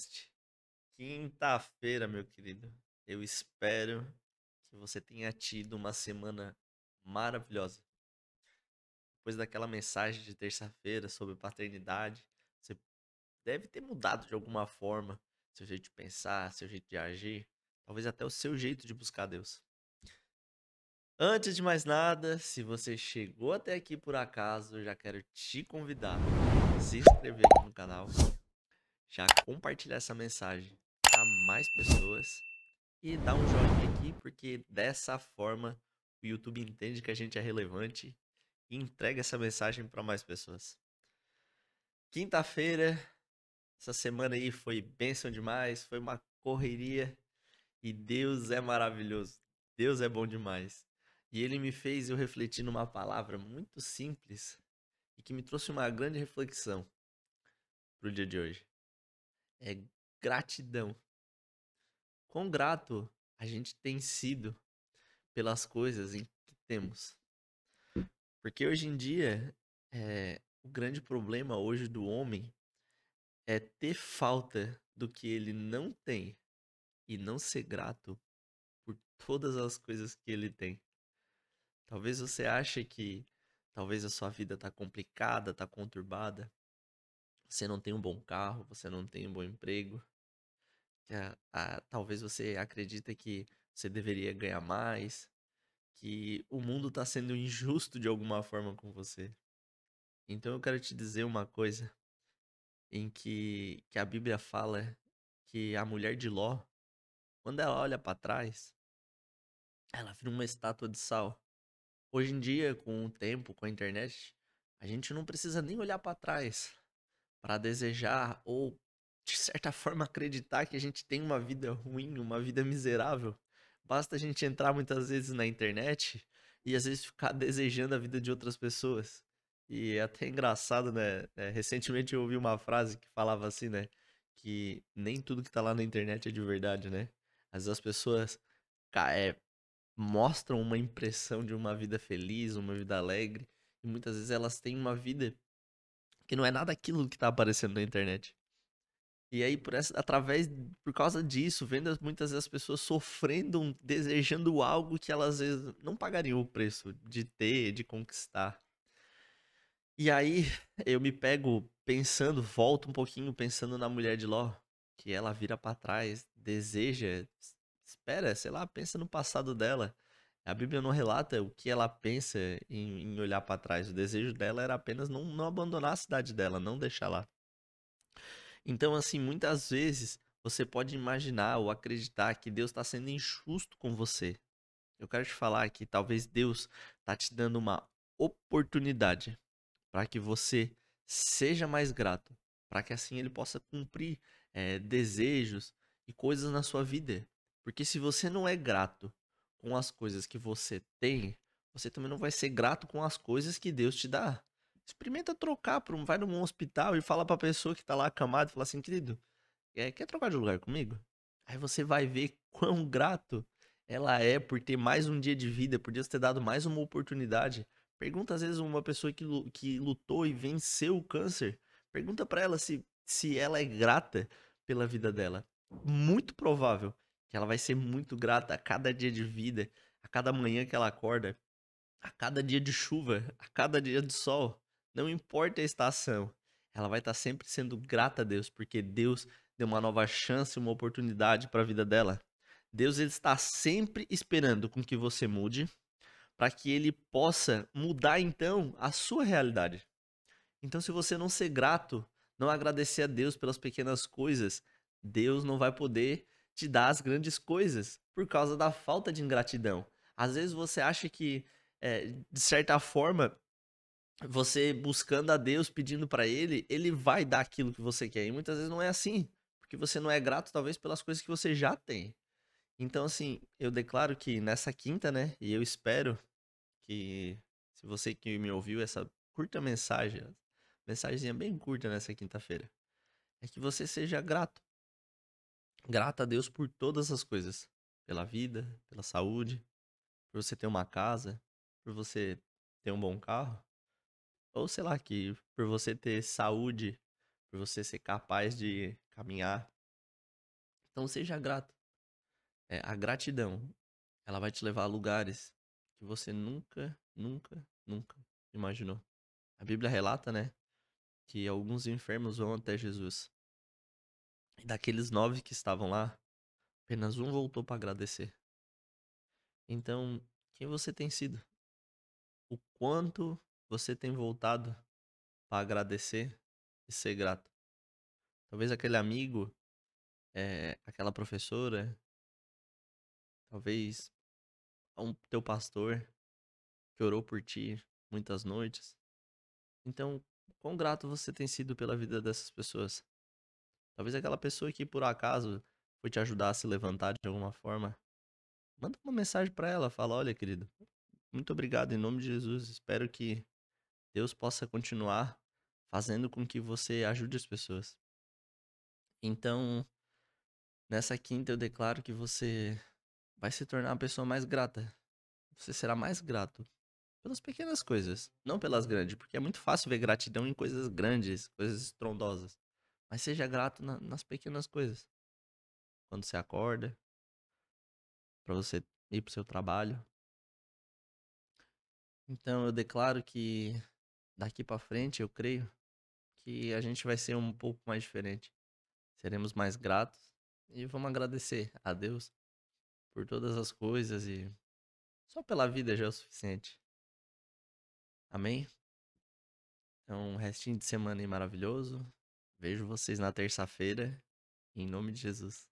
podcast. Quinta-feira, meu querido. Eu espero que você tenha tido uma semana maravilhosa. Depois daquela mensagem de terça-feira sobre paternidade, você deve ter mudado de alguma forma seu jeito de pensar, seu jeito de agir, talvez até o seu jeito de buscar Deus. Antes de mais nada, se você chegou até aqui por acaso, eu já quero te convidar a se inscrever aqui no canal, já compartilhar essa mensagem a mais pessoas e dar um joinha aqui, porque dessa forma o YouTube entende que a gente é relevante e entrega essa mensagem para mais pessoas. Quinta-feira, essa semana aí foi bênção demais, foi uma correria e Deus é maravilhoso. Deus é bom demais. E ele me fez eu refletir numa palavra muito simples e que me trouxe uma grande reflexão para o dia de hoje. É gratidão. Quão grato a gente tem sido pelas coisas em que temos. Porque hoje em dia, é, o grande problema hoje do homem é ter falta do que ele não tem e não ser grato por todas as coisas que ele tem. Talvez você ache que talvez a sua vida tá complicada, tá conturbada. Você não tem um bom carro, você não tem um bom emprego. Que a, a, talvez você acredita que você deveria ganhar mais, que o mundo está sendo injusto de alguma forma com você. Então eu quero te dizer uma coisa em que, que a Bíblia fala que a mulher de Ló, quando ela olha para trás, ela vira uma estátua de sal. Hoje em dia, com o tempo, com a internet, a gente não precisa nem olhar para trás para desejar ou de certa forma acreditar que a gente tem uma vida ruim, uma vida miserável. Basta a gente entrar muitas vezes na internet e às vezes ficar desejando a vida de outras pessoas. E é até engraçado, né? É, recentemente eu ouvi uma frase que falava assim, né? Que nem tudo que tá lá na internet é de verdade, né? Às vezes as pessoas é, mostram uma impressão de uma vida feliz, uma vida alegre, e muitas vezes elas têm uma vida que não é nada aquilo que tá aparecendo na internet. E aí, por essa, através, por causa disso, vendo muitas vezes as pessoas sofrendo, desejando algo que elas às vezes não pagariam o preço de ter, de conquistar. E aí, eu me pego pensando, volto um pouquinho pensando na mulher de Ló, que ela vira para trás, deseja espera, sei lá, pensa no passado dela. A Bíblia não relata o que ela pensa em, em olhar para trás. O desejo dela era apenas não, não abandonar a cidade dela, não deixar lá. Então, assim, muitas vezes você pode imaginar ou acreditar que Deus está sendo injusto com você. Eu quero te falar que talvez Deus está te dando uma oportunidade para que você seja mais grato, para que assim ele possa cumprir é, desejos e coisas na sua vida. Porque se você não é grato com as coisas que você tem, você também não vai ser grato com as coisas que Deus te dá. Experimenta trocar, por um, vai num hospital e fala pra pessoa que tá lá acamada fala assim, querido, é, quer trocar de lugar comigo? Aí você vai ver quão grato ela é por ter mais um dia de vida, por Deus ter dado mais uma oportunidade. Pergunta às vezes uma pessoa que, que lutou e venceu o câncer, pergunta para ela se, se ela é grata pela vida dela. Muito provável que ela vai ser muito grata a cada dia de vida, a cada manhã que ela acorda, a cada dia de chuva, a cada dia de sol. Não importa a estação, ela vai estar sempre sendo grata a Deus, porque Deus deu uma nova chance, uma oportunidade para a vida dela. Deus ele está sempre esperando com que você mude, para que ele possa mudar então a sua realidade. Então, se você não ser grato, não agradecer a Deus pelas pequenas coisas, Deus não vai poder te dá as grandes coisas por causa da falta de ingratidão. Às vezes você acha que, é, de certa forma, você buscando a Deus, pedindo para Ele, Ele vai dar aquilo que você quer. E muitas vezes não é assim, porque você não é grato, talvez, pelas coisas que você já tem. Então, assim, eu declaro que nessa quinta, né, e eu espero que, se você que me ouviu essa curta mensagem, mensagenzinha bem curta nessa quinta-feira, é que você seja grato grata a Deus por todas as coisas. Pela vida, pela saúde, por você ter uma casa, por você ter um bom carro. Ou sei lá, que por você ter saúde, por você ser capaz de caminhar, Então seja grato. É, a gratidão, ela vai te levar a lugares que você nunca, nunca, nunca imaginou. A Bíblia relata, né, que alguns enfermos vão até Jesus. E daqueles nove que estavam lá, apenas um voltou para agradecer. Então, quem você tem sido? O quanto você tem voltado para agradecer e ser grato? Talvez aquele amigo, é, aquela professora, talvez um teu pastor que orou por ti muitas noites. Então, quão grato você tem sido pela vida dessas pessoas? Talvez aquela pessoa que por acaso foi te ajudar a se levantar de alguma forma. Manda uma mensagem para ela, fala: "Olha, querido, muito obrigado em nome de Jesus. Espero que Deus possa continuar fazendo com que você ajude as pessoas." Então, nessa quinta eu declaro que você vai se tornar uma pessoa mais grata. Você será mais grato pelas pequenas coisas, não pelas grandes, porque é muito fácil ver gratidão em coisas grandes, coisas estrondosas. Mas seja grato na- nas pequenas coisas. Quando você acorda, para você ir pro seu trabalho. Então eu declaro que daqui para frente eu creio que a gente vai ser um pouco mais diferente. Seremos mais gratos e vamos agradecer a Deus por todas as coisas e só pela vida já é o suficiente. Amém? Então, um restinho de semana aí maravilhoso. Vejo vocês na terça-feira. Em nome de Jesus.